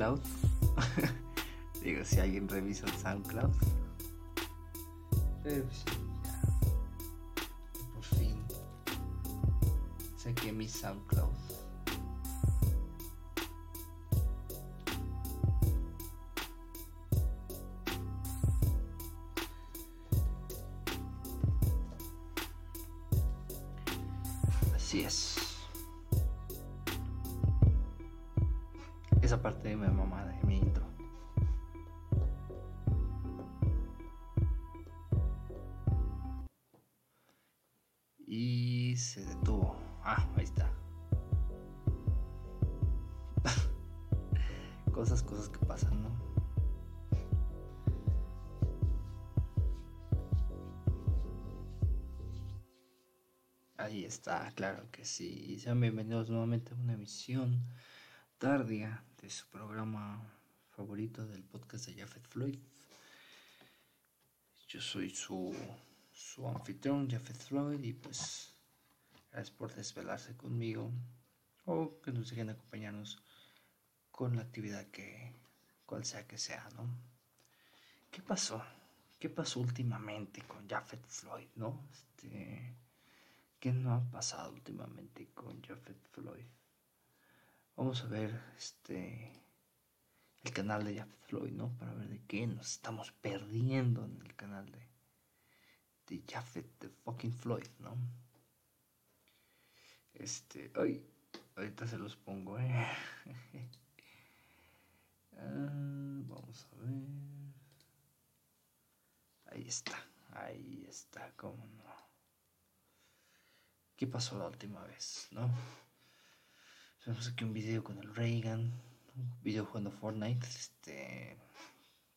Digo, si alguien revisa el SoundCloud. Esa parte me mamá de mi intro. Y se detuvo. Ah, ahí está. cosas, cosas que pasan, ¿no? Ahí está, claro que sí. Sean bienvenidos nuevamente a una emisión tardía de su programa favorito del podcast de Jafet Floyd. Yo soy su, su anfitrión, Jafet Floyd, y pues gracias por desvelarse conmigo o que nos dejen acompañarnos con la actividad que, cual sea que sea, ¿no? ¿Qué pasó? ¿Qué pasó últimamente con Jafet Floyd, no? Este ¿Qué no ha pasado últimamente con Jafet Floyd? Vamos a ver este el canal de Jafet Floyd, ¿no? Para ver de qué nos estamos perdiendo en el canal de, de Jafet de fucking Floyd, ¿no? Este, ay, ahorita se los pongo, eh. Ah, vamos a ver. Ahí está, ahí está, cómo no. ¿Qué pasó la última vez? ¿No? Vemos aquí un video con el Reagan, un video jugando Fortnite, este,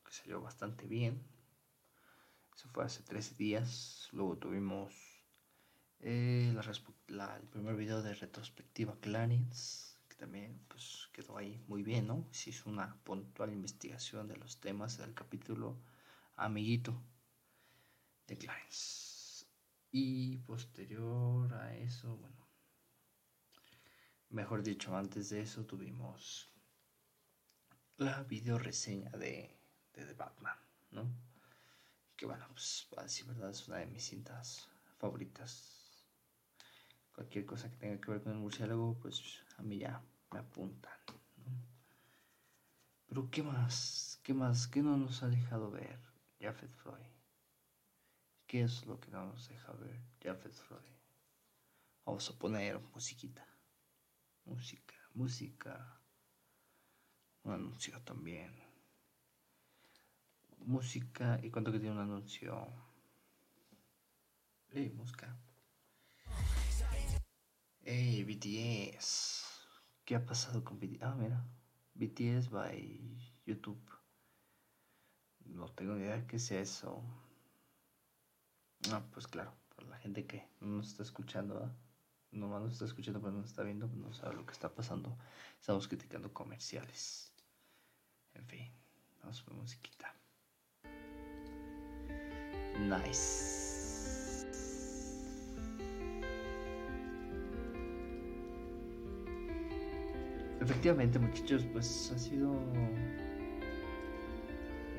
que salió bastante bien. Eso fue hace 13 días. Luego tuvimos eh, el primer video de retrospectiva Clarence, que también pues, quedó ahí muy bien, ¿no? Se hizo una puntual investigación de los temas del capítulo Amiguito de Clarence. Y posterior a eso, bueno, mejor dicho, antes de eso tuvimos la video reseña de, de The Batman, ¿no? Que bueno, pues a decir verdad es una de mis cintas favoritas. Cualquier cosa que tenga que ver con el murciélago, pues a mí ya me apuntan, ¿no? Pero ¿qué más? ¿Qué más? ¿Qué no nos ha dejado ver Jafet Floyd? ¿Qué es lo que no nos deja ver Jafet Floyd? Vamos a poner musiquita. Música, música. Un anuncio también. Música. ¿Y cuánto que tiene un anuncio? Ey, música. Ey, BTS. ¿Qué ha pasado con BTS? Ah, mira. BTS by YouTube. No tengo ni idea de qué sea eso. Ah, pues claro, para la gente que no nos está escuchando. Nomás nos está escuchando pero no está viendo, no sabe lo que está pasando. Estamos criticando comerciales. En fin, vamos ver musiquita. Nice. Efectivamente, muchachos, pues ha sido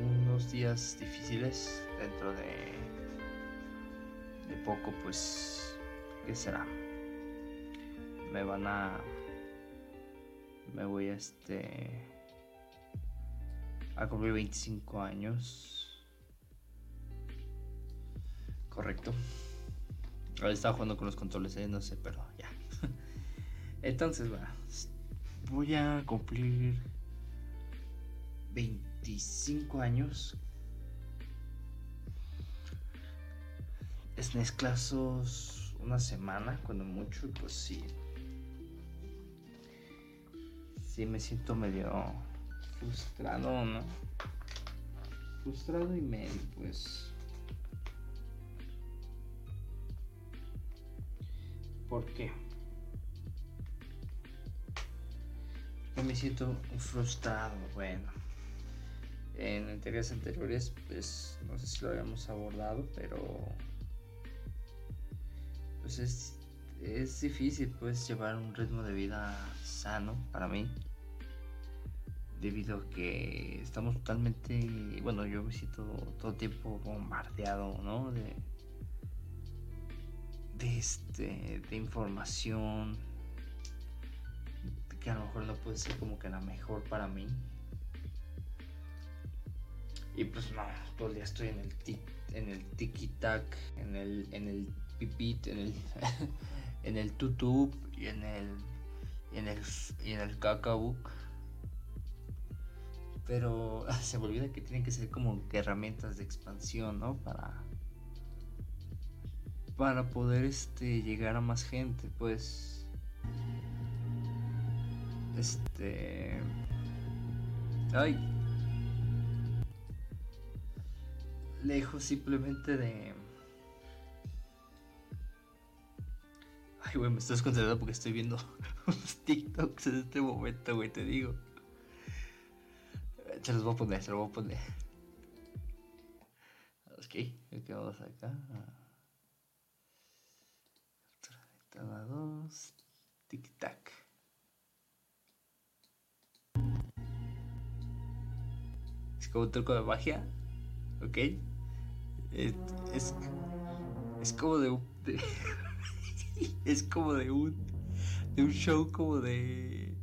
unos días difíciles dentro de de poco pues ¿qué será? Me van a... Me voy a este... A cumplir 25 años. Correcto. Ahora estaba jugando con los controles, ¿eh? no sé, pero ya. Entonces, bueno, voy a cumplir 25 años. Es clasos una semana, cuando mucho, pues sí. Sí me siento medio frustrado, ¿no? Frustrado y medio, pues. ¿Por qué? me siento frustrado, bueno. En entregas anteriores, pues no sé si lo habíamos abordado, pero pues es, es difícil pues llevar un ritmo de vida sano para mí debido a que estamos totalmente bueno yo me siento todo el tiempo bombardeado no de de este de información que a lo mejor no puede ser como que la mejor para mí. Y pues no, todo el día estoy en el tic, en el tiki tac, en el, en el pipit, en el, en el tutub y en el, en el, y en el cacao. Pero se me olvida que tienen que ser como que herramientas de expansión, ¿no? Para, para poder este, llegar a más gente, pues este. Ay. Lejos simplemente de. Ay, güey, me estás concentrando porque estoy viendo unos TikToks en este momento, güey, te digo. Se los voy a poner, se los voy a poner. Ok, ¿qué vamos acá? dos, tic-tac. como un truco de magia. ¿Ok? Es, es, como de, de es como de un de un show como de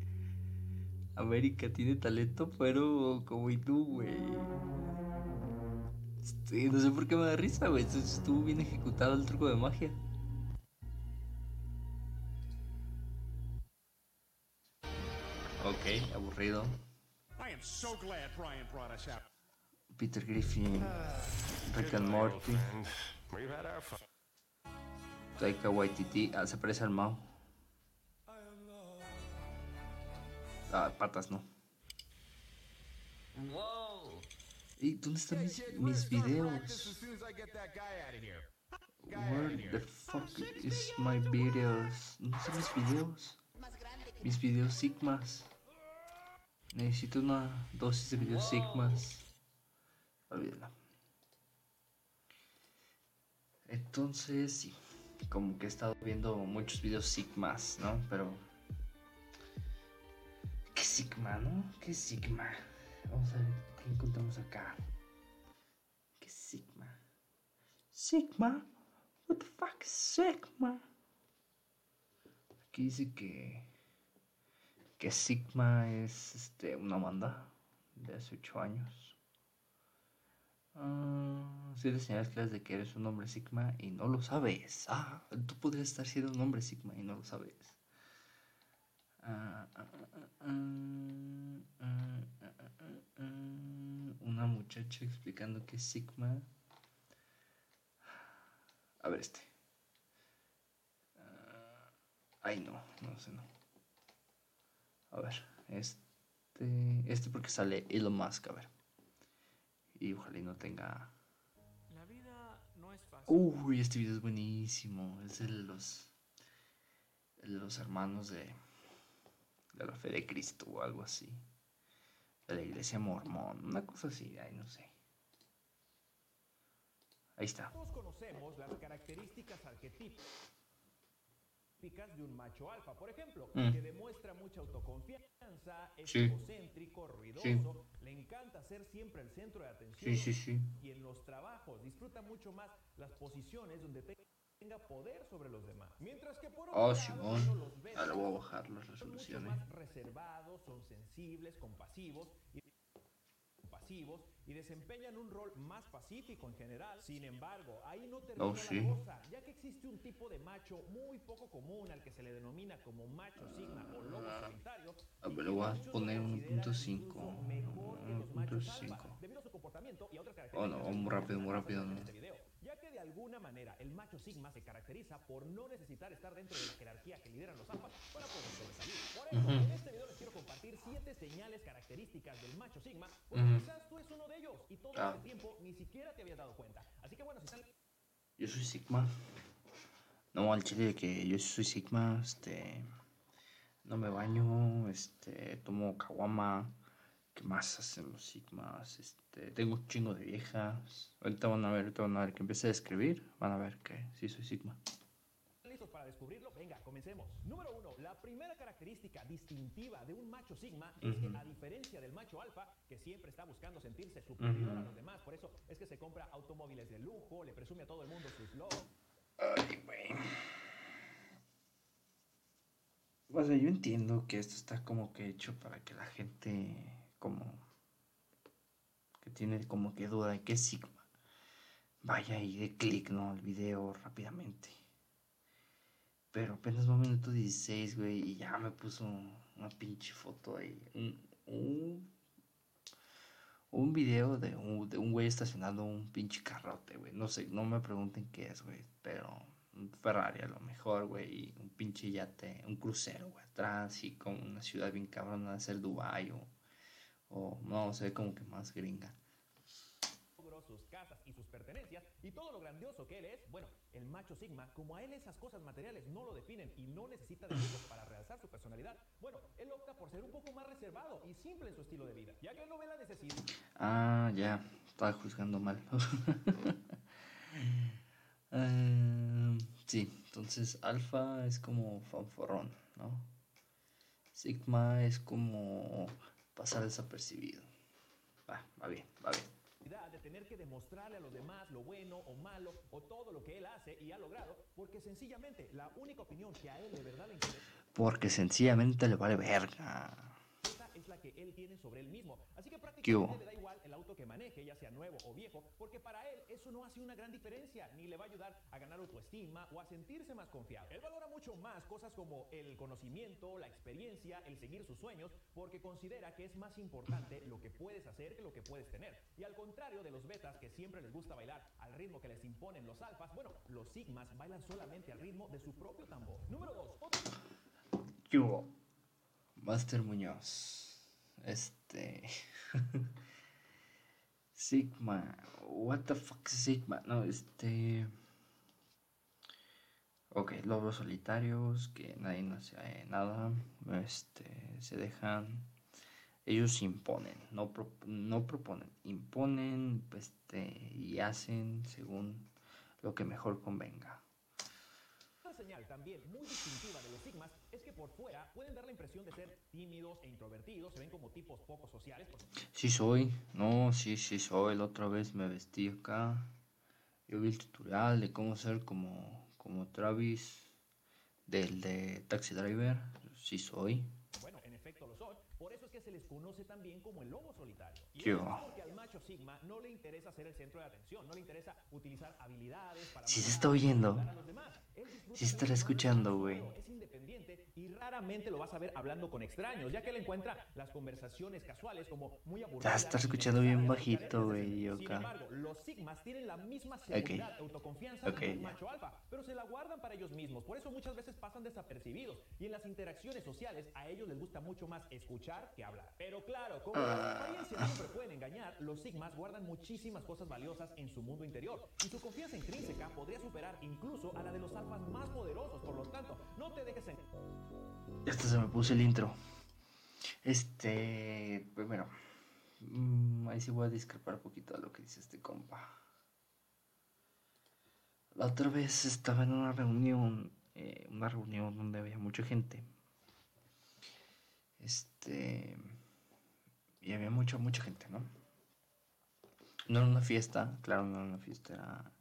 América tiene talento, pero como y tú, güey. Este, no sé por qué me da risa, güey. Estuvo bien ejecutado el truco de magia. Ok, aburrido. so glad Brian brought us out. Peter Griffin, Rick and Morty. Taika Waititi, ah, se parece al Mao. Ah, patas no. ¿Y dónde están mis, mis videos? Where the fuck is my videos? ¿Dónde están mis videos? Mis videos sigmas. Necesito una dosis de videos sigmas. Olvídala. Entonces, sí, como que he estado viendo muchos videos sigmas, ¿no? Pero... ¿Qué sigma, no? ¿Qué sigma? Vamos a ver qué encontramos acá. ¿Qué sigma? Sigma? What the fuck is sigma? Aquí dice que que Sigma es este, una banda de hace 8 años. Si le señalas claras de que eres un hombre Sigma y no lo sabes. Ah, tú podrías estar siendo un hombre Sigma y no lo sabes. Una muchacha explicando que es Sigma. A ver este. ay no, no sé, no. A ver, este. Este porque sale Elon Musk, a ver. Y ojalá no tenga. La vida no es fácil. Uy, este video es buenísimo. Es de los. El de los hermanos de. De la fe de Cristo o algo así. De la iglesia mormón. Una cosa así, ay, no sé. Ahí está. Todos conocemos las características arquetípicas de un macho alfa, por ejemplo, mm. que demuestra mucha autoconfianza, es egocéntrico, ruidoso, le encanta ser siempre el centro de atención y en los trabajos disfruta mucho más las posiciones donde tenga poder sobre los demás. Mientras que por Oh, otro lado, los betas Ahora voy a bajar las son resoluciones. más reservados, son sensibles, compasivos y compasivos y desempeñan un rol más pacífico en general. Sin embargo, ahí no termina Oh, sí. la cosa, ya que existe un tipo de macho muy poco común al que se le denomina como macho sigma o lobo solitario. A y ver, que le voy a lo poner consideran 1.5, incluso mejor que los 1.5. machos alfa, debido a su comportamiento y a otras Oh, no, características muy rápido, muy rápido, no. este video, alguna manera el macho sigma se caracteriza por no necesitar estar dentro de la jerarquía que lideran los alfas para poder sobresalir. Por eso, Ujú. en este video les quiero compartir siete señales características del macho sigma, porque Ujú. quizás tú eres uno de ellos y todo Ah. este tiempo ni siquiera te habías dado cuenta. Así que bueno, si están Yo soy Sigma. No, al chile de que yo soy Sigma, este. No me baño, este. Tomo caguama. ¿Qué más hacen los Sigmas? Este. Tengo un chingo de viejas. Ahorita van a ver, ahorita van a ver que empiece a escribir. Van a ver que sí soy Sigma. listos para descubrirlo, venga, comencemos. Número uno, la primera característica distintiva de un macho sigma es que a diferencia del macho alfa, que siempre está buscando sentirse superior a Ujú. los demás, por eso es que se compra automóviles de lujo, le presume a todo el mundo sus logros. Ay, güey. O sea, yo entiendo que esto está como que hecho para que la gente como que tiene como que duda de qué Sigma vaya y dé clic, ¿no? al video rápidamente. Pero apenas va minuto 16, güey, y ya me puso una pinche foto ahí. Un, un, un video de un, de un güey estacionando un pinche carrote, güey. No sé, no me pregunten qué es, güey. Pero un Ferrari a lo mejor, güey. Y un pinche yate, un crucero, güey. Atrás y como una ciudad bien cabrona de ser Dubai o, o no, se ve como que más gringa. sus casas y sus pertenencias y todo lo grandioso que él es, bueno, el macho sigma, como a él esas cosas materiales no lo definen y no necesita de ellos para realzar su personalidad, bueno, él opta por ser un poco más reservado y simple en su estilo de vida, ya que él no ve la necesidad Ah, ya, estaba juzgando mal. Eh, sí, entonces alfa es como fanforrón, ¿no? Sigma es como pasar desapercibido. Va, va bien, va bien. de tener que demostrarle a los demás lo bueno o malo o todo lo que él hace y ha logrado, porque sencillamente la única opinión que a él de verdad le interesa Porque sencillamente le vale verga. La que él tiene sobre él mismo. Así que prácticamente le da igual el auto que maneje, ya sea nuevo o viejo, porque para él eso no hace una gran diferencia, ni le va a ayudar a ganar autoestima o a sentirse más confiado. Él valora mucho más cosas como el conocimiento, la experiencia, el seguir sus sueños, porque considera que es más importante lo que puedes hacer que lo que puedes tener. Y al contrario de los betas que siempre les gusta bailar al ritmo que les imponen los alfas, bueno, los sigmas bailan solamente al ritmo de su propio tambor. Número 2. ¿Qué hubo? Master Muñoz. Este. Sigma. What the fuck is Sigma? No, este. Ok, lobos solitarios, que nadie no hace nada. Este. Se dejan. Ellos imponen, no, pro- no proponen, imponen este, y hacen según lo que mejor convenga. Señal también muy distintiva de los sigmas es que por fuera pueden dar la impresión de ser tímidos e introvertidos, se ven como tipos poco sociales, Sí soy, no, sí, sí soy. La otra vez me vestí acá. Yo vi el tutorial de cómo ser como, como Travis del de Taxi Driver. Sí soy. bueno, en efecto lo son, por eso es que se les conoce también como el lobo solitario. Y ¿Qué eso va? es porque al macho sigma no le interesa ser el centro de atención, no le interesa utilizar habilidades para Sí se está oyendo. disfruta Sí estará escuchando, güey. solo, Es independiente y raramente lo vas a ver hablando con extraños, ya que él encuentra las conversaciones casuales como muy aburridas. está escuchando bien bajito, güey, Sin embargo, los sigmas tienen la misma seguridad, autoconfianza Ok, que un ya. macho alfa, pero se la guardan para ellos mismos. Por eso muchas veces pasan desapercibidos. Y en las interacciones sociales a ellos les gusta mucho más escuchar que hablar. Pero claro, como Ah. las apariencias siempre pueden engañar, los sigmas guardan muchísimas cosas valiosas en su mundo interior. Y su confianza intrínseca podría superar incluso a la de los alfas más poderosos. Por lo tanto, no te dejes en... Hasta se me puso el intro. Este, primero, mm, ahí sí voy a discrepar un poquito de lo que dice este compa. La otra vez estaba en una reunión, eh, una reunión donde había mucha gente. Este, y había mucha, mucha gente, ¿no? No era una fiesta, claro, no era una fiesta, era,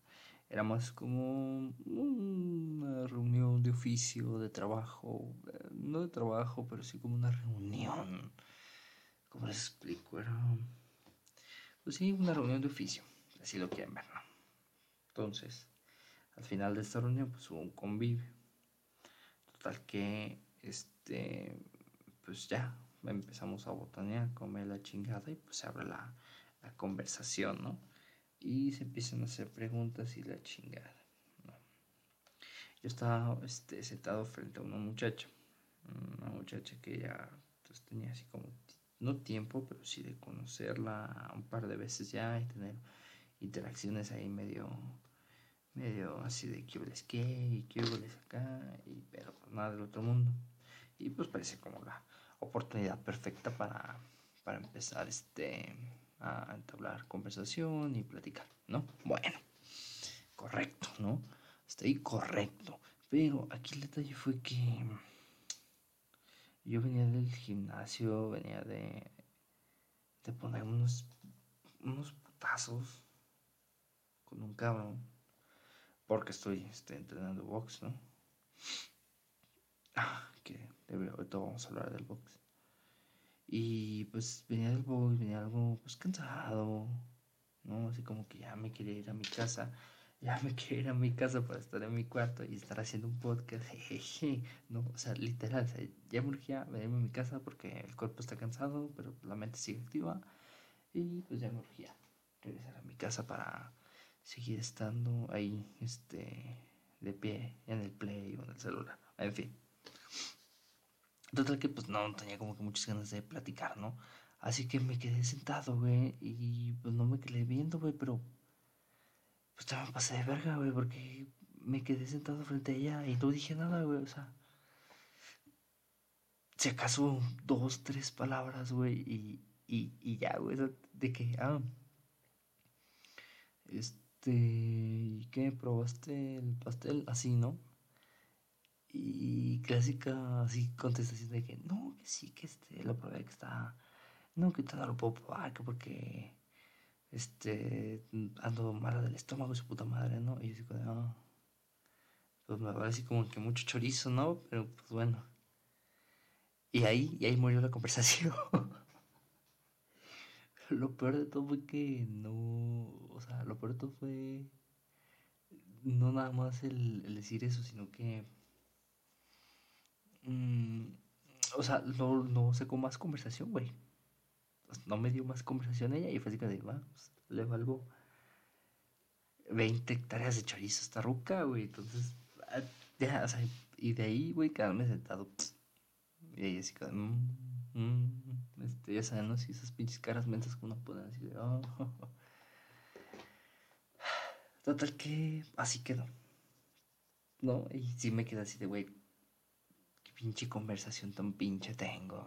Era más como una reunión de oficio, de trabajo, no de trabajo, pero sí como una reunión. ¿Cómo les explico? Era, pues sí, una reunión de oficio, así lo quieren ver, ¿no? Entonces, al final de esta reunión, pues hubo un convivio. Total que, este, pues ya, empezamos a botanear, comer la chingada y pues se abre la, conversación, ¿no? Y se empiezan a hacer preguntas y la chingada, ¿no? Yo estaba este, sentado frente a una muchacha, una muchacha que ya pues, tenía así como, no tiempo, pero sí de conocerla un par de veces ya y tener interacciones ahí medio medio así de que les qué y que les acá, y, pero pues nada del otro mundo. Y pues parece como la oportunidad perfecta para, para empezar este, a entablar conversación y platicar, ¿no? Bueno, correcto, ¿no? Estoy correcto. Pero aquí el detalle fue que yo venía del gimnasio, venía de, de poner unos, unos putazos con un cabrón porque estoy este, entrenando box, ¿no? Ah, que ahorita vamos a hablar del box. Y pues venía del box, venía algo pues cansado, ¿no? Así como que ya me quería ir a mi casa, ya me quería ir a mi casa para estar en mi cuarto y estar haciendo un podcast, jejeje, ¿no? O sea, literal, ya me urgía venirme a mi casa porque el cuerpo está cansado, pero la mente sigue activa y pues ya me urgía regresar a mi casa para seguir estando ahí, este, de pie en el play o en el celular, en fin. Total que pues no tenía como que muchas ganas de platicar, ¿no? Así que me quedé sentado, güey, y pues no me quedé viendo, güey, pero pues ya me pasé de verga, güey, porque me quedé sentado frente a ella y no dije nada, güey, o sea, si acaso dos, tres palabras, güey, y, y, y ya, güey, de que, ah, este este, ¿y qué? ¿Probaste el pastel? Así, ¿no? Y clásica así contestación de que no, que sí, que este, lo probé, que está, no, que todavía lo puedo probar, que porque, este, ando mala del estómago, su puta madre, ¿no? Y yo digo, no, pues me parece como que mucho chorizo, ¿no? Pero pues bueno. Y ahí, y ahí murió la conversación. lo peor de todo fue que no, o sea, lo peor de todo fue no nada más el, decir eso, sino que, mm, o sea, no, no con más conversación, güey. No me dio más conversación ella y fue así que ah, pues, le valgo 20 hectáreas de chorizo a esta ruca, güey. Entonces, ah, ya, o sea, y de ahí, güey, quedarme sentado. Y ahí así como, mmm, mmm, este, ya saben, ¿no? Si esas pinches caras mensas que uno pone así de, oh. Total que así quedó. ¿No? Y sí me quedé así de, güey, pinche conversación tan pinche tengo,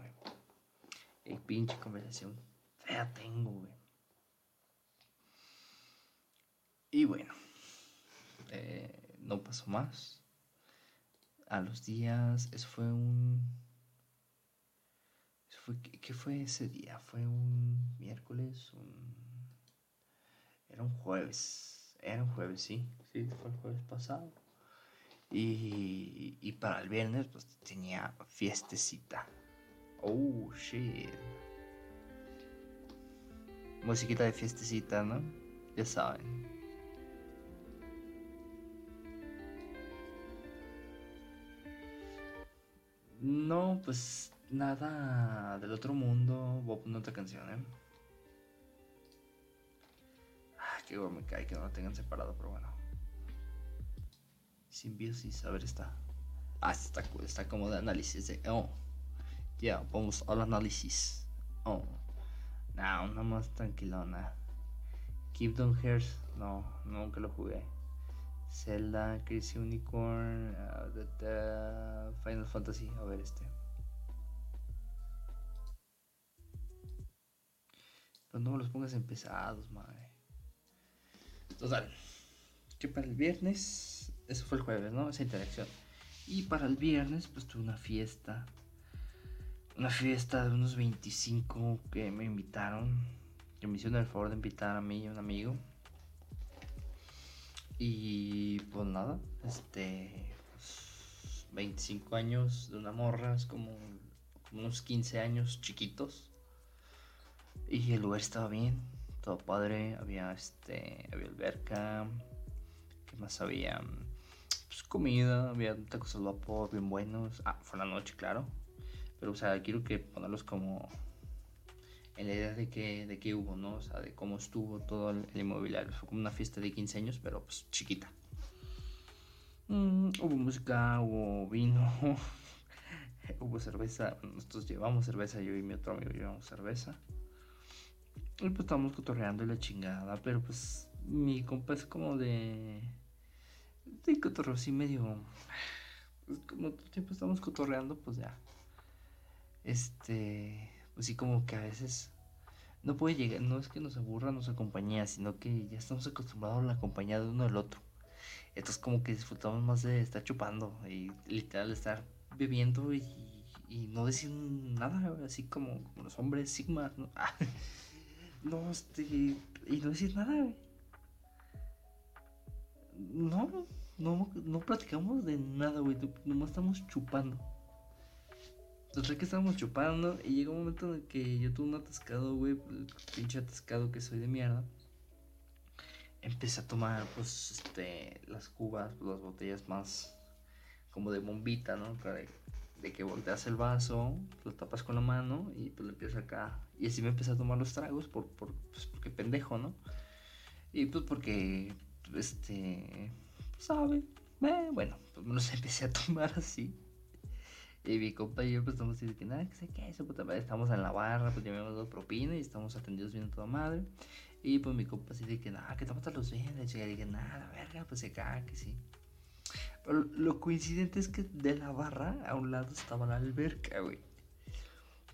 güey. Pinche conversación fea tengo, güey. Y bueno, eh, no pasó más. A los días, eso fue un ¿qué fue ese día? Fue un miércoles, un... Era un jueves, era un jueves, sí, sí, fue el jueves pasado. Y, y para el viernes, pues tenía fiestecita. Oh, shit. Musiquita de fiestecita, ¿no? Ya saben. No, pues nada del otro mundo. Voy a poner otra canción, ¿eh? Ah, qué bueno me cae que no lo tengan separado, pero bueno. Simbiosis, a ver, está. Ah, está está como de análisis de. Oh, ya, vamos al análisis. Oh, no, una más tranquilona. Down Hairs, no, nunca lo jugué. Zelda, Crazy Unicorn, uh, Final Fantasy, a ver este. no me los pongas en pesados, madre. Total. Que para el viernes, eso fue el jueves, ¿no? Esa interacción. Y para el viernes, pues tuve una fiesta. Una fiesta de unos 25 que me invitaron. Que me hicieron el favor de invitar a mí y a un amigo. Y pues nada, este. 25 pues, años de una morra, es como, como unos 15 años chiquitos. Y el lugar estaba bien, todo padre, había este. Había alberca, ¿qué más había? Pues comida, había tacos al vapor bien buenos. Ah, fue la noche, claro. Pero o sea, quiero que ponerlos como en la idea de que, de que hubo, ¿no? O sea, de cómo estuvo todo el, inmobiliario. Fue como una fiesta de 15 años, pero pues chiquita. Mm, hubo música, hubo vino, hubo cerveza. Nosotros llevamos cerveza, yo y mi otro amigo llevamos cerveza. Y pues estábamos cotorreando y la chingada, pero pues mi compa es como de. De cotorreo así medio. Pues, como todo el tiempo estamos cotorreando, pues ya. Este pues sí como que a veces no puede llegar, no es que nos aburra nuestra compañía, sino que ya estamos acostumbrados a la compañía de uno del otro. Entonces como que disfrutamos más de estar chupando y literal estar bebiendo y, y no decir nada, así como, los hombres Sigma, ¿no? no, este, y no decir nada, No, no, no platicamos de nada, güey, nomás estamos chupando. Entonces que estábamos chupando y llegó un momento en el que yo tuve un atascado, güey, pinche atascado que soy de mierda. Empecé a tomar, pues, este, las cubas, pues, las botellas más como de bombita, ¿no? De, de, que volteas el vaso, lo tapas con la mano y pues le empiezas acá. Y así me empecé a tomar los tragos por, por pues, porque pendejo, ¿no? Y pues porque, este, sabe, eh, bueno, pues me los empecé a tomar así. Y mi compa y yo pues estamos diciendo que nada, que sé qué, eso puta madre. Estamos en la barra, pues ya me hemos dado propina y estamos atendidos bien a toda madre. Y pues mi compa así de que nada, que te los vienes. Y yo dije, nada, verga, pues se caga, que sí. Lo coincidente es que de la barra a un lado estaba la alberca, güey.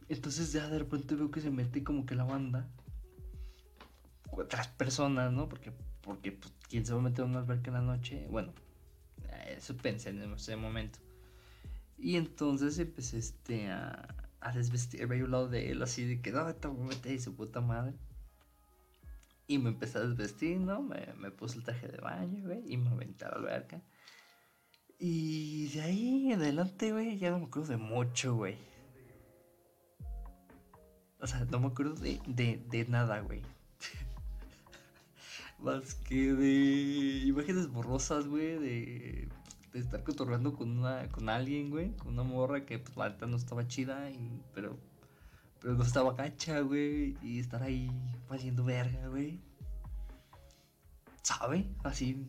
Entonces ya de repente veo que se mete como que la banda. Otras personas, ¿no? Porque, porque pues, ¿quién se va a meter en una alberca en la noche? Bueno, eso pensé en ese momento. Y entonces empecé este, a, a desvestirme a un lado de él, así de que no, te voy a meter y su puta madre. Y me empecé a desvestir, ¿no? Me, me puse el traje de baño, güey, y me aventé a la alberca. Y de ahí en adelante, güey, ya no me acuerdo de mucho, güey. O sea, no me acuerdo de, de, de nada, güey. Más que de imágenes borrosas, güey, de de estar cotorreando con una con alguien, güey, con una morra que pues la neta no estaba chida, y, pero pero no estaba gacha, güey, y estar ahí valiendo verga, güey. ¿Sabe? Así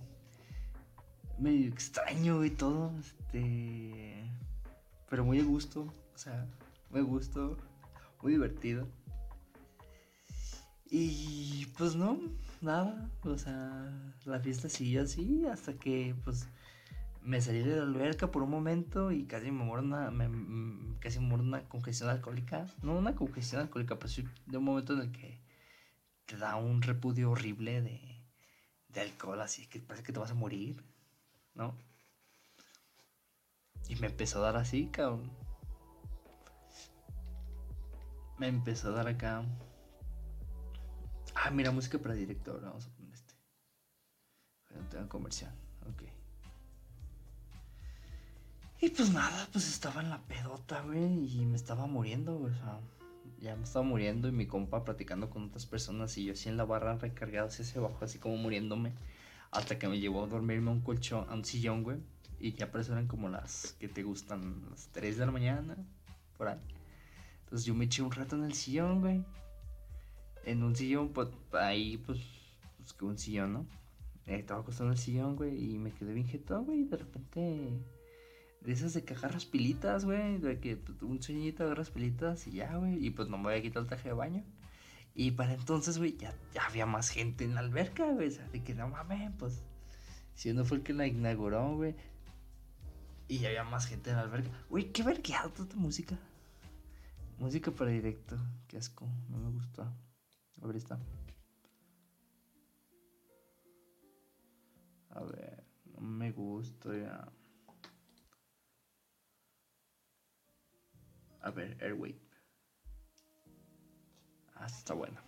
medio extraño y todo, este pero muy a gusto, o sea, muy a gusto, muy divertido. Y pues no, nada, o sea, la fiesta siguió así hasta que pues me salí de la alberca por un momento y casi me muero una, me, mm, casi me muero una congestión alcohólica. No una congestión alcohólica, pero sí de un momento en el que te da un repudio horrible de, de alcohol, así que parece que te vas a morir, ¿no? Y me empezó a dar así, cabrón. Me empezó a dar acá. Ah, mira, música para director. Vamos a poner este. Tengo comercial. Ok. Y pues nada, pues estaba en la pedota, güey, y me estaba muriendo, o sea, ya me estaba muriendo y mi compa platicando con otras personas y yo así en la barra recargado hacia abajo, así como muriéndome, hasta que me llevó a dormirme a un colchón, a un sillón, güey, y ya por eso eran como las que te gustan, las 3 de la mañana, por ahí. Entonces yo me eché un rato en el sillón, güey, en un sillón, pues ahí, pues, pues un sillón, ¿no? estaba acostado en el sillón, güey, y me quedé bien jetón, güey, y de repente de esas de que agarras pilitas, güey. De que pues, un sueñito agarras pilitas y ya, güey. Y pues no me voy a quitar el traje de baño. Y para entonces, güey, ya, había más gente en la alberca, güey. O sea, de que no mames, pues. Si uno fue el que la inauguró, güey. Y ya había más gente en la alberca. Güey, qué vergueado toda esta música. Música para directo. Qué asco. No me gustó. A ver, está. A ver, no me gusta ya. A ver, Airwave. Ah, está buena.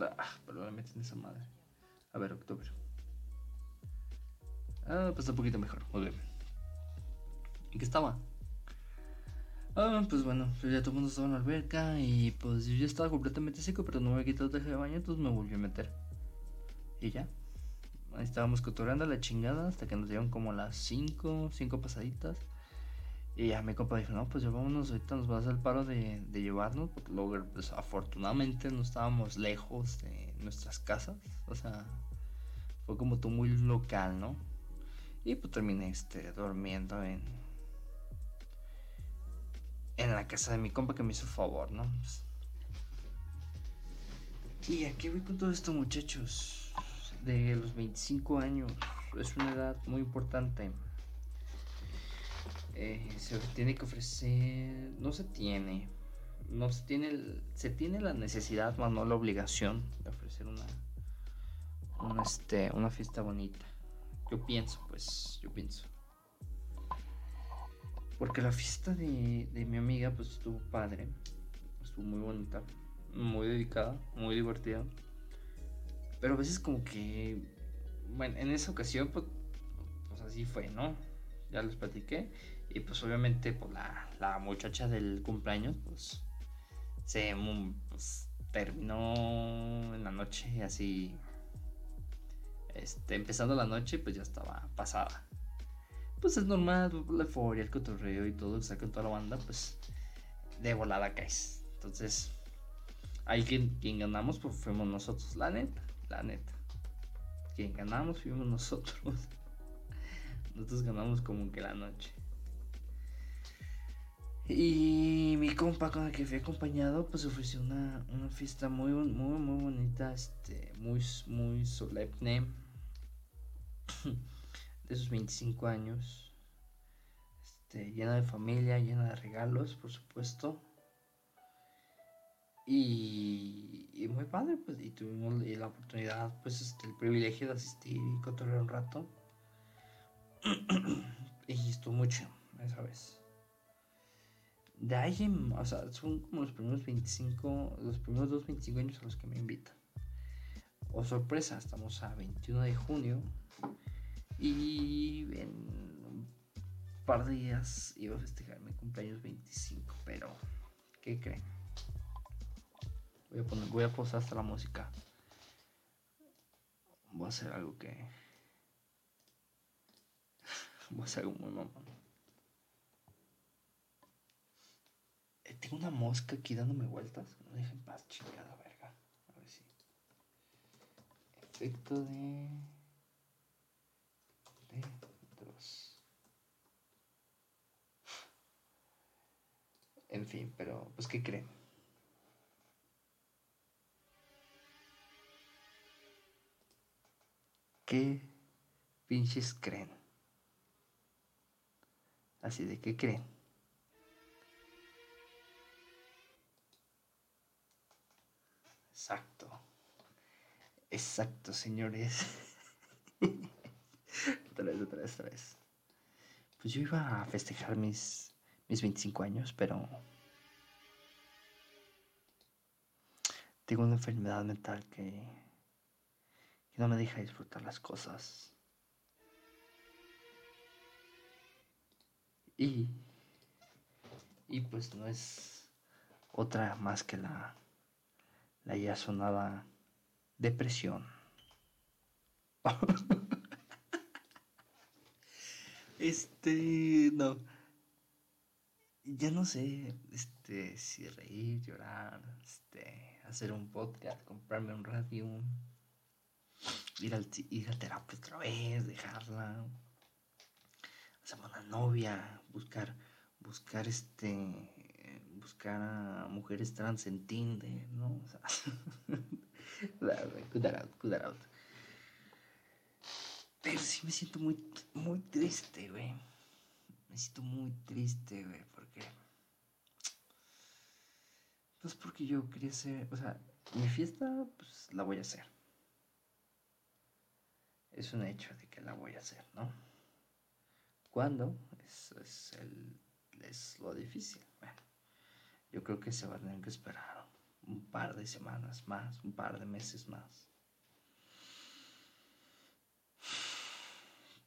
Ah, pero la meten esa madre. A ver, October. Ah, pues un poquito mejor, muy bien. ¿En qué estaba? Ah, pues bueno, pues ya todo el mundo estaba en la alberca y pues yo ya estaba completamente seco, pero no me quitado el traje de baño, entonces me volví a meter. Y ya. Ahí estábamos cotorreando la chingada hasta que nos dieron como las 5, 5 pasaditas. Y ya mi compa dijo, no, pues ya vámonos, ahorita nos va a hacer el paro de, de llevarnos. Porque luego, pues afortunadamente no estábamos lejos de nuestras casas. O sea, fue como tú muy local, ¿no? Y pues terminé este, durmiendo en, en la casa de mi compa que me hizo favor, ¿no? Pues, y aquí voy con todo esto, muchachos. De los 25 años. Es una edad muy importante. Eh, se tiene que ofrecer. No se tiene. No se tiene. el- se tiene la necesidad, más no la obligación de ofrecer una. Una, este, una fiesta bonita. Yo pienso, pues. Yo pienso. Porque la fiesta de, de mi amiga, pues estuvo padre. Estuvo muy bonita. Muy dedicada. Muy divertida. Pero a veces como que... Bueno, en esa ocasión, pues, pues así fue, ¿no? Ya les platiqué. Y pues obviamente, pues la, la muchacha del cumpleaños, pues... Se... pues, terminó en la noche así... Este, empezando la noche, pues ya estaba pasada pues es normal, la euforia, el cotorreo y todo, sacan toda la banda, pues de volada caes. Entonces, ahí quien, quien ganamos, pues fuimos nosotros, la neta, la neta. Quien ganamos fuimos nosotros. Nosotros ganamos como que la noche. Y mi compa con el que fui acompañado, pues ofreció una, una fiesta muy, muy, muy bonita, este, muy, muy solemne de sus 25 años. Este, llena de familia, llena de regalos, por supuesto. Y, muy padre, pues, y tuvimos la oportunidad, pues, este, el privilegio de asistir y cotorrear un rato. y estuvo mucho esa vez. De ahí, o sea, son como los primeros 25, los primeros dos 25 años a los que me invitan. O sorpresa, estamos a 21 de junio. Y en un par de días iba a festejar mi cumpleaños 25, pero ¿qué creen? Voy a poner, voy a pausar hasta la música. Voy a hacer algo que. Voy a hacer algo muy mamón. Eh, Tengo una mosca aquí dándome vueltas. No me deja en paz, chingada verga. A ver si. Efecto de dos. En fin, pero pues ¿qué creen? ¿Qué pinches creen? Así de qué creen. Exacto. Exacto, señores. otra vez, otra vez, otra vez. Pues yo iba a festejar mis, mis 25 años, pero tengo una enfermedad mental que, que no me deja disfrutar las cosas. Y, y pues no es otra más que la, la ya sonada depresión. Este, no. Ya no sé, este, si reír, llorar, este, hacer un podcast, comprarme un radio, ir al, ir a terapia otra vez, dejarla, hacer una novia, buscar, buscar este, buscar a mujeres trans en Tinder, ¿no? O sea, cut that out, cut out. Pero sí me siento muy, muy triste, güey. Me siento muy triste, güey, porque... Pues porque yo quería hacer, o sea, mi fiesta, pues la voy a hacer. Es un hecho de que la voy a hacer, ¿no? ¿Cuándo? Eso es, el, es lo difícil. Bueno, yo creo que se va a tener que esperar un par de semanas más, un par de meses más.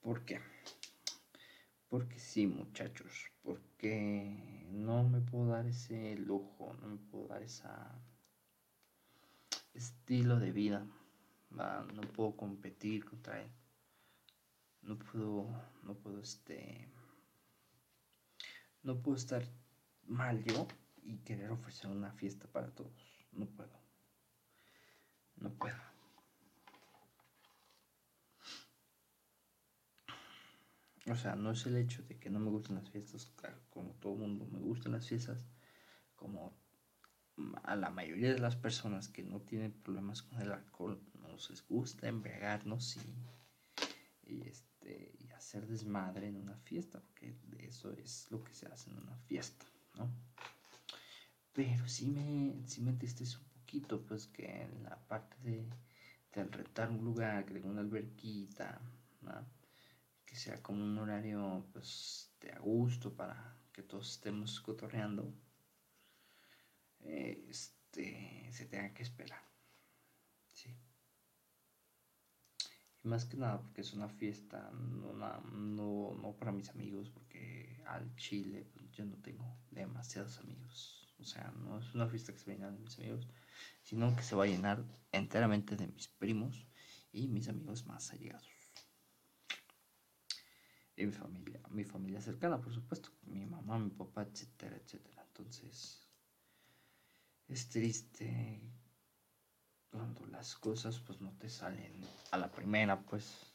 ¿Por qué? Porque sí, muchachos, porque no me puedo dar ese lujo, no me puedo dar esa estilo de vida. No puedo competir contra él. No puedo, no puedo este, no puedo estar mal yo y querer ofrecer una fiesta para todos. No puedo. No puedo. O sea, no es el hecho de que no me gusten las fiestas, claro, como todo mundo me gustan las fiestas, como a la mayoría de las personas que no tienen problemas con el alcohol, nos gusta embriagarnos y, y, este, y hacer desmadre en una fiesta, porque eso es lo que se hace en una fiesta, ¿no? Pero sí me, sí me entristece un poquito, pues que en la parte de, de rentar un lugar, que tenga una alberquita, que sea como un horario pues de a gusto para que todos estemos cotorreando, este, se tenga que esperar. Sí. Y más que nada porque es una fiesta, no, no, no para mis amigos, porque al Chile pues, yo no tengo demasiados amigos. O sea, no es una fiesta que se va a de mis amigos, sino que se va a llenar enteramente de mis primos y mis amigos más allegados. Y mi familia, mi familia cercana, por supuesto, mi mamá, mi papá, etcétera, etcétera. Entonces, es triste cuando las cosas pues no te salen a la primera, pues,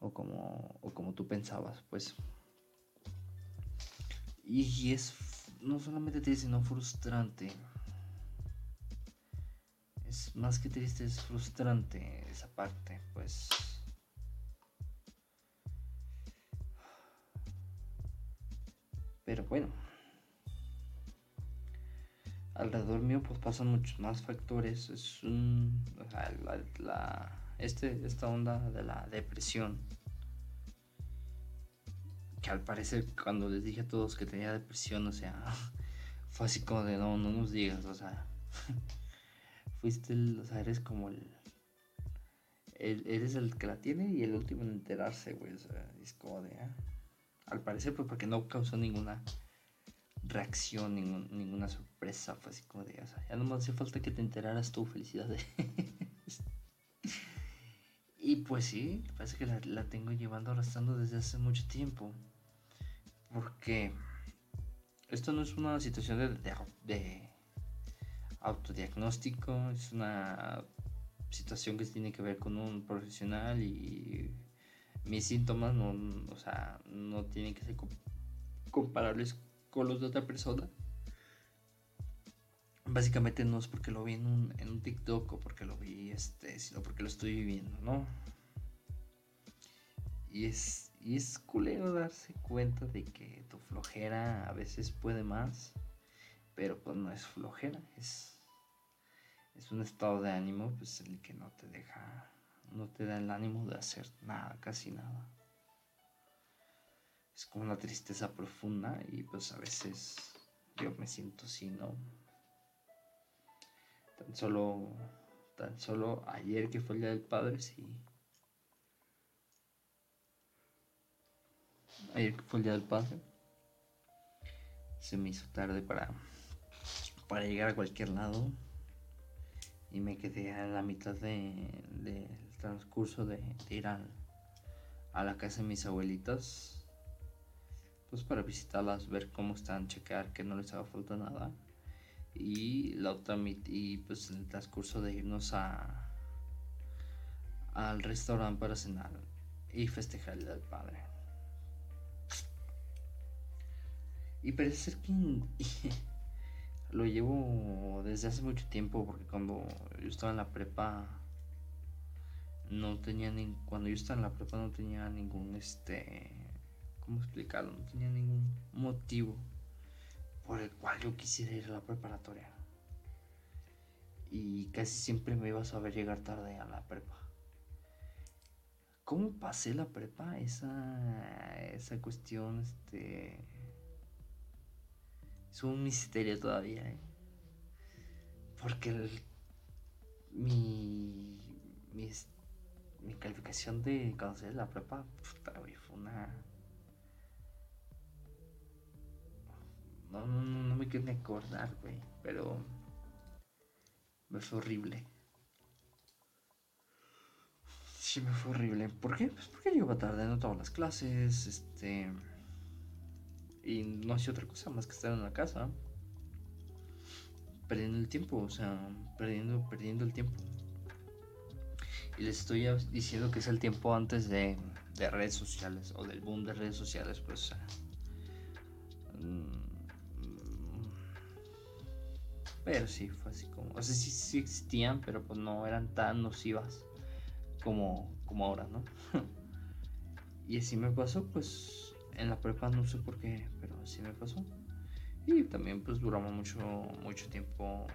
o como, o como tú pensabas, pues. Y es no solamente triste, sino frustrante. Es más que triste, es frustrante esa parte, pues. Pero bueno. Alrededor mío pues pasan muchos más factores. Es un... La, este, esta onda de la depresión que al parecer cuando les dije a todos que tenía depresión, o sea, fue así como de no, no nos digas, o sea, fuiste el, o sea, eres como el, eres el que la tiene y el último en enterarse, güey, o sea, es como de, ah, al parecer pues porque no causó ninguna reacción, ninguna sorpresa, fue así como de, ya no me hace falta que te enteraras tu felicidad. y pues sí, parece que la, la tengo llevando arrastrando desde hace mucho tiempo. Porque esto no es una situación de, autodiagnóstico, es una situación que tiene que ver con un profesional y mis síntomas no, o sea, no tienen que ser comparables con los de otra persona. Básicamente no es porque lo vi en un, en un TikTok o porque lo vi, este, sino porque lo estoy viviendo, ¿no? Y es y es culero darse cuenta de que tu flojera a veces puede más, pero pues no es flojera, es, es un estado de ánimo pues el que no te deja, no te da el ánimo de hacer nada, casi nada. Es como una tristeza profunda y pues a veces yo me siento así, ¿no? Tan solo, tan solo ayer que fue el Día del Padre, sí ayer que fue el día del padre, se me hizo tarde para, para llegar a cualquier lado y me quedé a la mitad del transcurso de, ir a la casa de mis abuelitas, pues para visitarlas, ver cómo están, checar que no les haga falta nada. Y la otra y pues en el transcurso de irnos a al restaurante para cenar y festejar el día del padre. Y parece ser que lo llevo desde hace mucho tiempo porque cuando yo estaba en la prepa no tenía ni cuando yo estaba en la prepa no tenía ningún este cómo explicarlo no tenía ningún motivo por el cual yo quisiera ir a la preparatoria. Y casi siempre me iba a saber llegar tarde a la prepa. Cómo pasé la prepa esa esa cuestión este es un misterio todavía, ¿eh? Porque mi, mi calificación de cuando salí la prepa, puta, güey, fue una. No, no, no, no me quiero ni acordar, güey, pero. Me fue horrible. Sí, me fue horrible. ¿Por qué? Pues porque llegaba tarde, no todas las clases, este. Y no hacía otra cosa más que estar en la casa. Perdiendo el tiempo, o sea, perdiendo, perdiendo el tiempo. Y les estoy diciendo que es el tiempo antes de, de redes sociales o del boom de redes sociales, pues. Mm, pero sí, fue así como. O sea, sí, sí existían, pero pues no eran tan nocivas como, como ahora, ¿no? y así me pasó, pues en la prepa no sé por qué, pero así me pasó. Y también pues duramos mucho, mucho tiempo.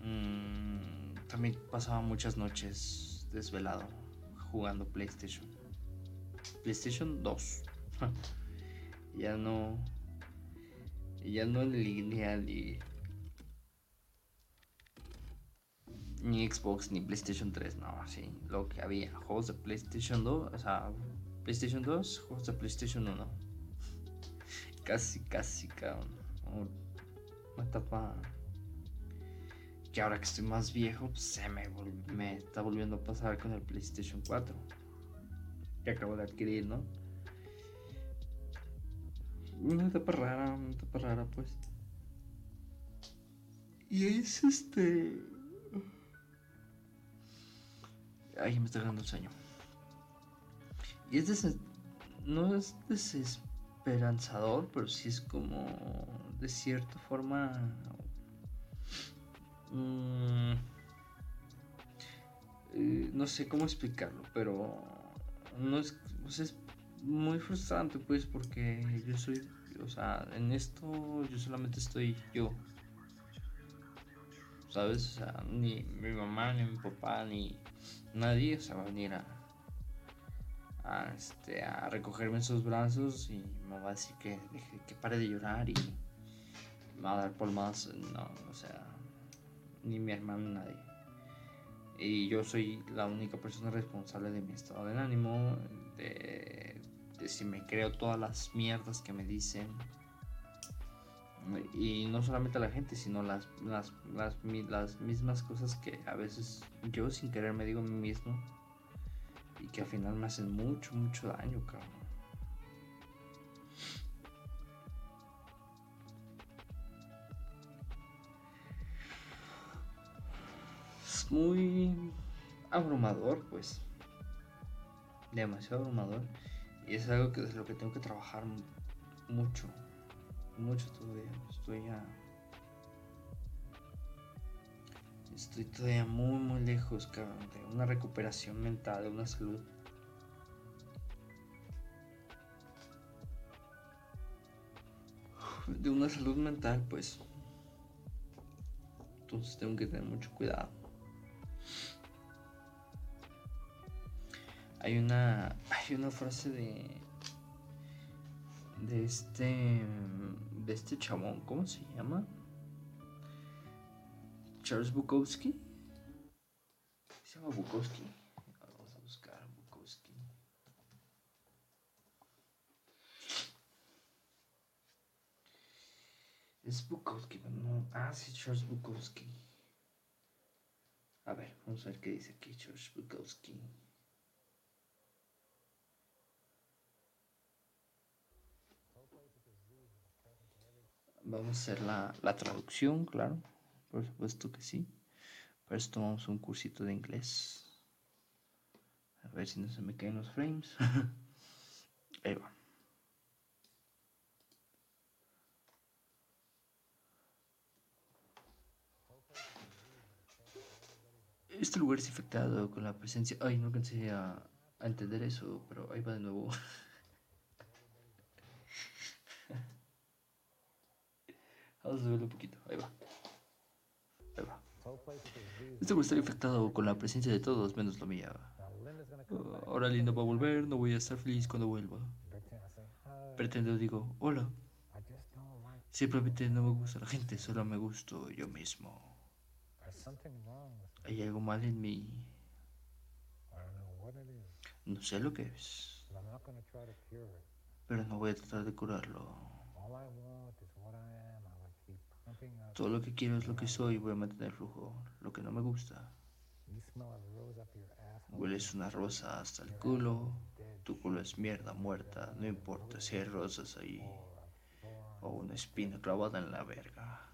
Mm, también pasaba muchas noches desvelado jugando PlayStation. PlayStation 2. ya no. Ya no en línea ni. Ni Xbox ni PlayStation 3, no, sí. Lo que había. Juegos de PlayStation 2, o sea, PlayStation 2, juegos de PlayStation 1. Casi, casi, cabrón. Una etapa que ahora que estoy más viejo, pues, se me, me está volviendo a pasar con el PlayStation 4. Que acabo de adquirir, ¿no? Una etapa rara, una etapa rara, pues. Y es este. Ay, me está dando el sueño. Y es des... no es desesperanzador, pero sí es como de cierta forma. Mmm, eh, no sé cómo explicarlo, pero no es, es muy frustrante, pues, porque yo soy, o sea, en esto yo solamente estoy yo. ¿Sabes? O sea, ni mi mamá, ni mi papá, ni nadie, se va a venir a, a, este, a recogerme en sus brazos y me va a decir que, que pare de llorar y me va a dar palmas. No, o sea, ni mi hermano, nadie. Y yo soy la única persona responsable de mi estado de ánimo, de, si me creo todas las mierdas que me dicen. Y no solamente la gente, sino las, las, las, las mismas cosas que a veces yo sin querer me digo a mí mismo y que al final me hacen mucho, mucho daño, cabrón. Muy abrumador, pues. Demasiado abrumador. Y es algo que es lo que tengo que trabajar mucho. Mucho todavía. Estoy ya. Estoy todavía muy, muy lejos, cabrón, de una recuperación mental, de una salud. De una salud mental, pues. Entonces tengo que tener mucho cuidado. Hay una. Hay una frase de. De este. De este chabón. ¿Cómo se llama? Charles Bukowski. Se llama Bukowski. Vamos a buscar Bukowski. Es Bukowski, pero no. Ah, sí, Charles Bukowski. A ver, vamos a ver qué dice aquí Charles Bukowski. Vamos a hacer la, la traducción, claro. Por supuesto que sí. Para esto tomamos un cursito de inglés. A ver si no se me caen los frames. Ahí va. Este lugar es infectado con la presencia... Ay, no alcancé a entender eso, pero ahí va de nuevo. Vamos a verlo un poquito. Ahí va. Ahí va. Este está infectado con la presencia de todos menos la mía. Ahora Linda va a volver, no voy a estar feliz cuando vuelva. Pretendo digo, hola. Simplemente no me gusta la gente, solo me gusto yo mismo. Hay algo mal en mí. No sé lo que es, pero no voy a tratar de curarlo. Todo lo que quiero es lo que soy y voy a mantener el flujo. Lo que no me gusta, hueles una rosa hasta el culo, tu culo es mierda muerta, no importa si hay rosas ahí o una espina clavada en la verga.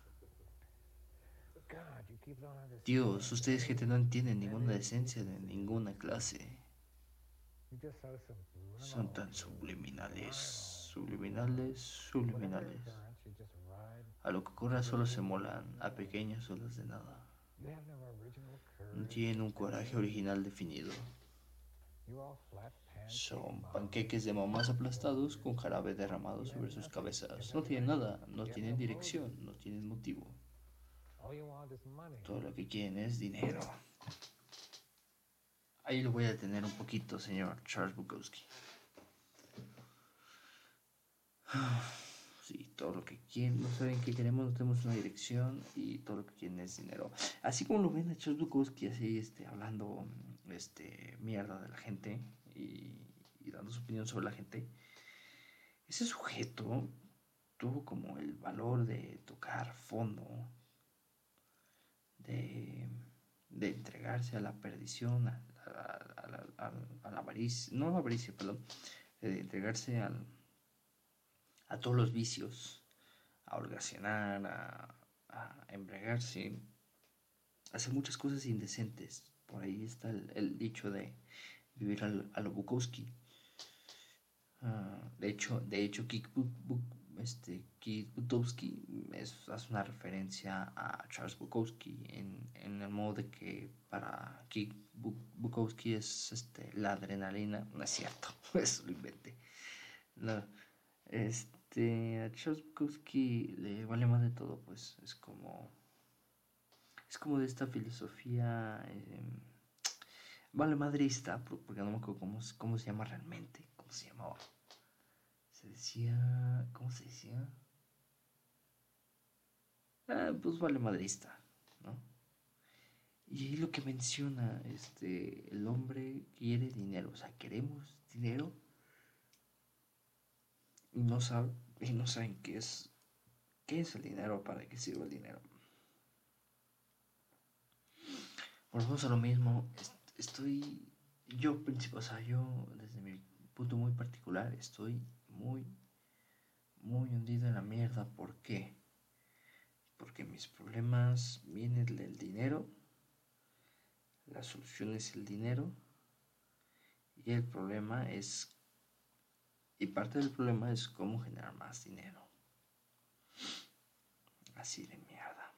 Dios, ustedes gente no entienden ninguna decencia de ninguna clase. Son tan subliminales, subliminales, subliminales. A lo que ocurra solo se molan, a pequeñas olas de nada. No tienen un coraje original definido. Son panqueques de mamás aplastados con jarabe derramado sobre sus cabezas. No tienen nada, no tienen dirección, no tienen motivo. Todo lo que quieren es dinero. Ahí lo voy a detener un poquito, señor Charles Bukowski. Sí, todo lo que quieren, no saben qué queremos, no tenemos una dirección y todo lo que quieren es dinero. Así como lo ven a Charles así, este, hablando este, mierda de la gente y, y dando su opinión sobre la gente, ese sujeto tuvo como el valor de tocar fondo, de, de entregarse a la perdición, a, a- a- a la avaricia, no a la avaricia, perdón, de entregarse al, a todos los vicios, a holgazanar, a, a embriagarse, a hacer muchas cosas indecentes. Por ahí está el, dicho de vivir al- a lo Bukowski. Ah, de hecho, de hecho, Kik Bu- Bu- este, Butowski es, hace una referencia a Charles Bukowski en, en el modo de que para Kik Bu- Bukowski es este, la adrenalina. No es cierto, eso lo inventé. No, este, a Charles Bukowski le vale más de todo, pues es como. Es como de esta filosofía. em, vale madrista, por- porque no me acuerdo cómo, cómo se llama realmente. ¿Cómo se llamaba? Se decía. ¿Cómo se decía? Ah, pues vale madrista, ¿no? Y ahí lo que menciona, este, el hombre quiere dinero, o sea, queremos dinero y no saben, y no saben qué es, qué es el dinero, para qué sirve el dinero. Volvemos a lo mismo, est- estoy, yo, o sea, yo, desde mi punto muy particular, estoy muy, muy hundido en la mierda, ¿por qué? Porque mis problemas vienen del dinero, la solución es el dinero, y el problema es, y parte del problema es cómo generar más dinero. Así de mierda.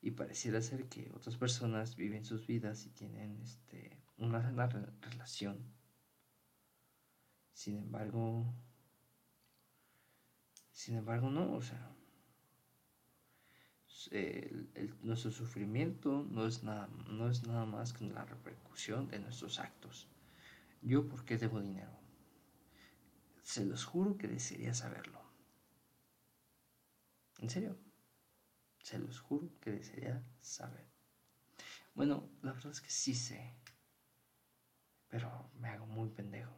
Y pareciera ser que otras personas viven sus vidas y tienen este, una sana re- relación. Sin embargo, sin embargo, no, o sea, nuestro sufrimiento no es, nada, no es nada más que la repercusión de nuestros actos. Yo, ¿por qué debo dinero? Se los juro que desearía saberlo. En serio. Se los juro que desearía saber. Bueno, la verdad es que sí sé. Pero me hago muy pendejo.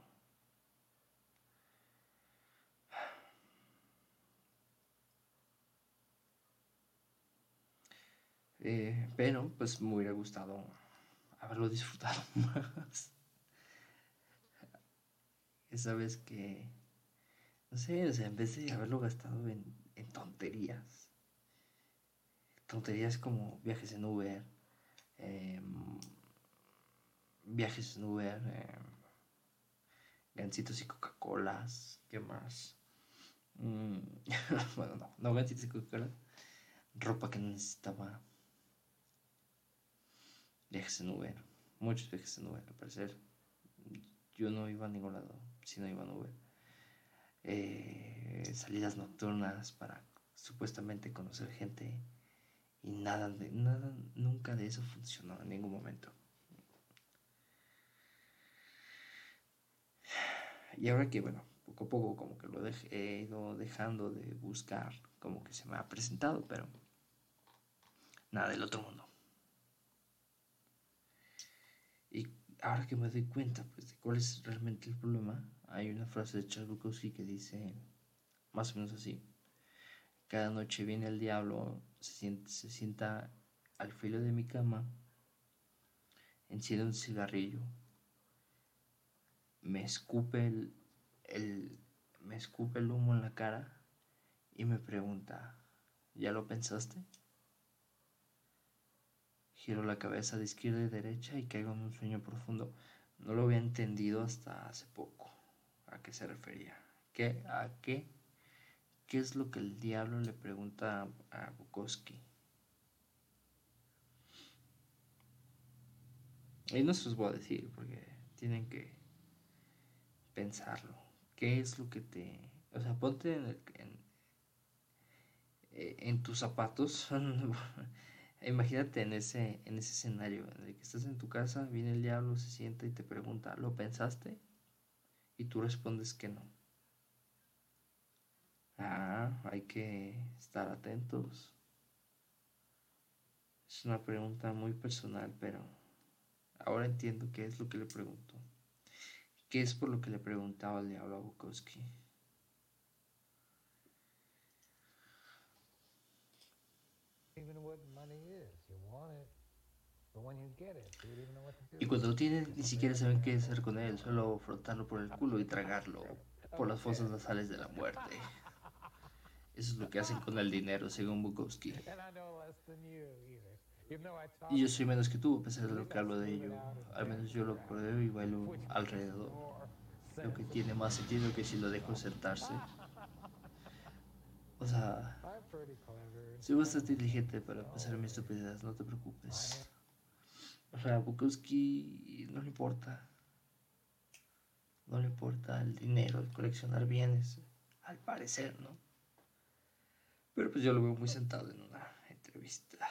Eh, pero pues me hubiera gustado haberlo disfrutado más. Esa vez que, no sé, o sea, en vez de haberlo gastado en, tonterías, tonterías como viajes en Uber, em, viajes en Uber, gancitos y Coca-Colas, ¿qué más? Mm, bueno, no, no gancitos y Coca-Cola, ropa que no necesitaba, viajes en Uber, muchos viajes en Uber, al parecer. Yo no iba a ningún lado si no iba en Uber. Eh, salidas nocturnas para supuestamente conocer gente y nada de nada nunca de eso funcionó en ningún momento y ahora que bueno poco a poco como que lo he ido dejando de buscar como que se me ha presentado pero nada del otro mundo y ahora que me doy cuenta pues, de cuál es realmente el problema, hay una frase de Charles Bukowski que dice más o menos así. Cada noche viene el diablo, se sienta, al filo de mi cama, enciende un cigarrillo, me escupe el, me escupe el humo en la cara y me pregunta, ¿ya lo pensaste? Giro la cabeza de izquierda y derecha y caigo en un sueño profundo. No lo había entendido hasta hace poco. ¿A qué se refería? ¿Qué? ¿A qué? ¿Qué es lo que el diablo le pregunta a Bukowski? Y no se los voy a decir porque tienen que pensarlo. ¿Qué es lo que te... O sea, ponte en, en, eh, en tus zapatos Imagínate en ese, en ese escenario en el que estás en tu casa, viene el diablo, se sienta y te pregunta, ¿lo pensaste? Y tú respondes que no. Ah, hay que estar atentos. Es una pregunta muy personal, pero ahora entiendo qué es lo que le pregunto. ¿Qué es por lo que le preguntaba el diablo Bukowski? Y cuando lo tienen, ni siquiera saben qué hacer con él, solo frotarlo por el culo y tragarlo por las fosas nasales de la muerte. Eso es lo que hacen con el dinero, según Bukowski. Y yo soy menos que tú, a pesar de lo que hablo de ello. Al menos yo lo pruebo y bailo alrededor. Lo que tiene más sentido que si lo dejo sentarse. O sea, soy bastante inteligente para pasar mi estupidez, no te preocupes. O sea, Bukowski no le importa. No le importa el dinero, el coleccionar bienes, al parecer, ¿no? Pero pues yo lo veo muy sentado en una entrevista.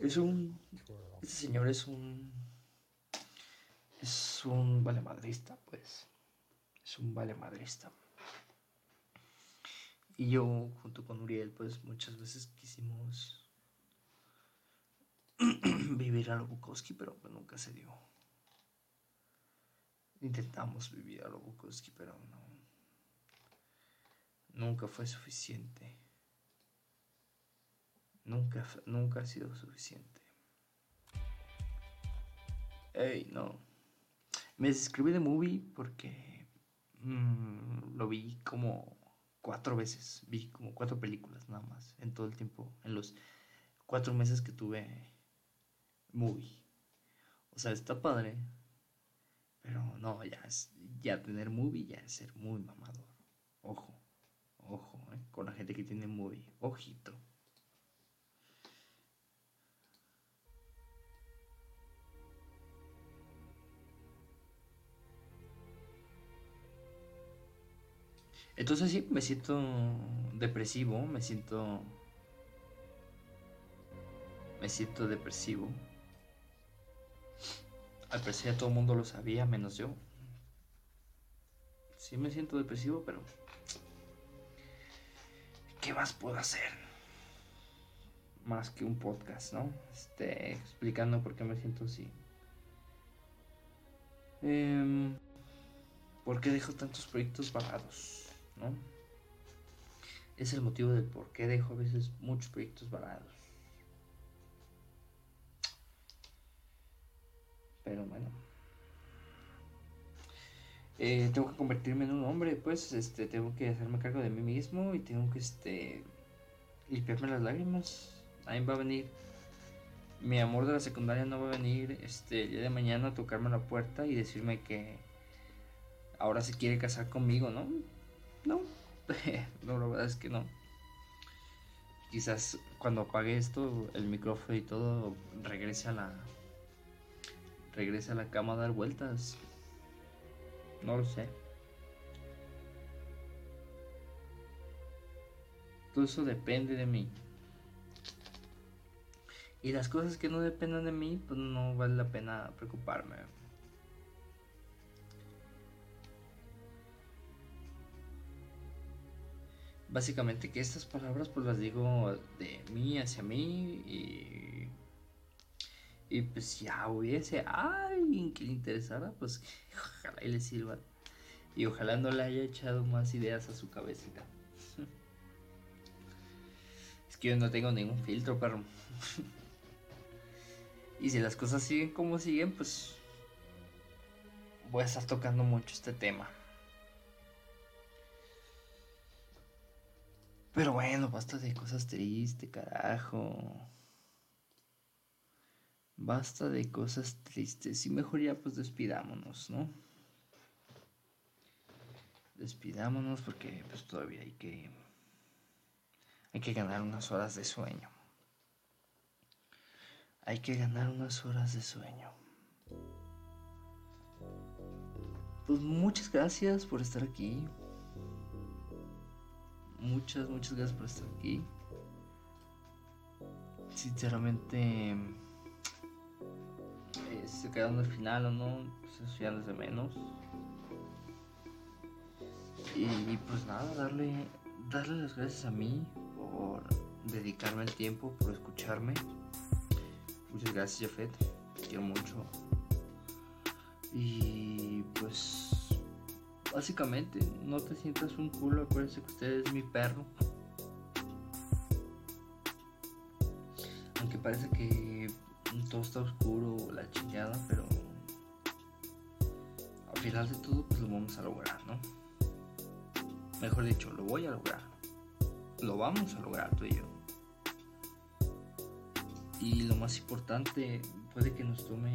es un... Este señor es un es un valemadrista, pues. Es un valemadrista. Y yo, junto con Uriel, pues muchas veces quisimos vivir a lo Bukowski, pero pues, nunca se dio. Intentamos vivir a lo Bukowski, pero no. Nunca fue suficiente. Nunca, nunca ha sido suficiente. Ey, no. Me describí de movie porque mm, lo vi como cuatro veces. Vi como cuatro películas nada más en todo el tiempo, en los cuatro meses que tuve movie. O sea, está padre. Pero no, ya es, ya tener movie ya es ser muy mamador. Ojo, ojo, eh, con la gente que tiene movie. Ojito. Entonces sí, me siento depresivo, me siento... Me siento depresivo. Al parecer todo el mundo lo sabía, menos yo. Sí me siento depresivo, pero... ¿Qué más puedo hacer? Más que un podcast, ¿no? Este, explicando por qué me siento así. Eh, ¿Por qué dejo tantos proyectos Es el motivo del por qué dejo a veces muchos proyectos varados. Pero bueno. Eh, tengo que convertirme en un hombre, pues, este, tengo que hacerme cargo de mí mismo y tengo que, este, limpiarme las lágrimas. Ahí va a venir. Mi amor de la secundaria no va a venir, este, el día de mañana a tocarme la puerta y decirme que ahora se quiere casar conmigo, ¿no? No, no, la verdad es que no. Quizás cuando apague esto, el micrófono y todo, regrese a la. Regrese a la cama a dar vueltas. No lo sé. Todo eso depende de mí. Y las cosas que no dependan de mí, pues no vale la pena preocuparme. Básicamente que estas palabras pues las digo de mí hacia mí y, y pues ya hubiese alguien que le interesara, pues ojalá y le sirva. Y ojalá no le haya echado más ideas a su cabecita. Es que yo no tengo ningún filtro, perro. Y si las cosas siguen como siguen, pues voy a estar tocando mucho este tema. Pero bueno, basta de cosas tristes, carajo. Basta de cosas tristes. Y mejor ya pues despidámonos, ¿no? Despidámonos porque pues todavía hay que hay que ganar unas horas de sueño. Hay que ganar unas horas de sueño. Pues muchas gracias por estar aquí. Muchas, muchas gracias por estar aquí. Sinceramente, eh, si se quedaron al final o no, pues eso ya de menos. Y, y pues nada, darle, darle las gracias a mí por dedicarme el tiempo, por escucharme. Muchas gracias, Jafet. Te quiero mucho. Y pues, básicamente, no te sientas un culo. Acuérdense que usted es mi perro. Aunque parece que todo está oscuro, la chingada, pero al final de todo, pues lo vamos a lograr, ¿no? Mejor dicho, lo voy a lograr. Lo vamos a lograr tú y yo. Y lo más importante, puede que nos tome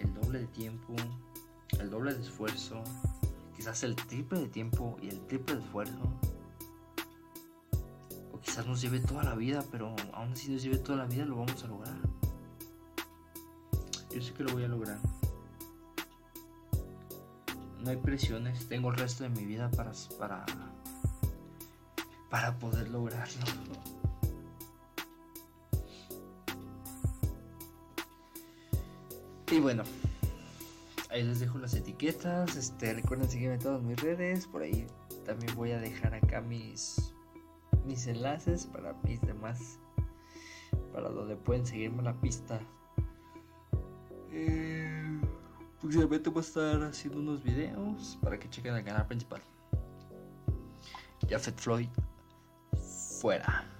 el doble de tiempo, el doble de esfuerzo, quizás el triple de tiempo y el triple de esfuerzo. O quizás nos lleve toda la vida, pero aún así nos lleve toda la vida, lo vamos a lograr. Yo sé que lo voy a lograr. No hay presiones, tengo el resto de mi vida para, para, para poder lograrlo. Y bueno, ahí les dejo las etiquetas. Este, recuerden seguirme en todas mis redes. Por ahí también voy a dejar acá mis mis enlaces para mis demás para donde pueden seguirme la pista. Eh, próximamente voy a estar haciendo unos videos para que chequen el canal principal. Jafet Floyd fuera.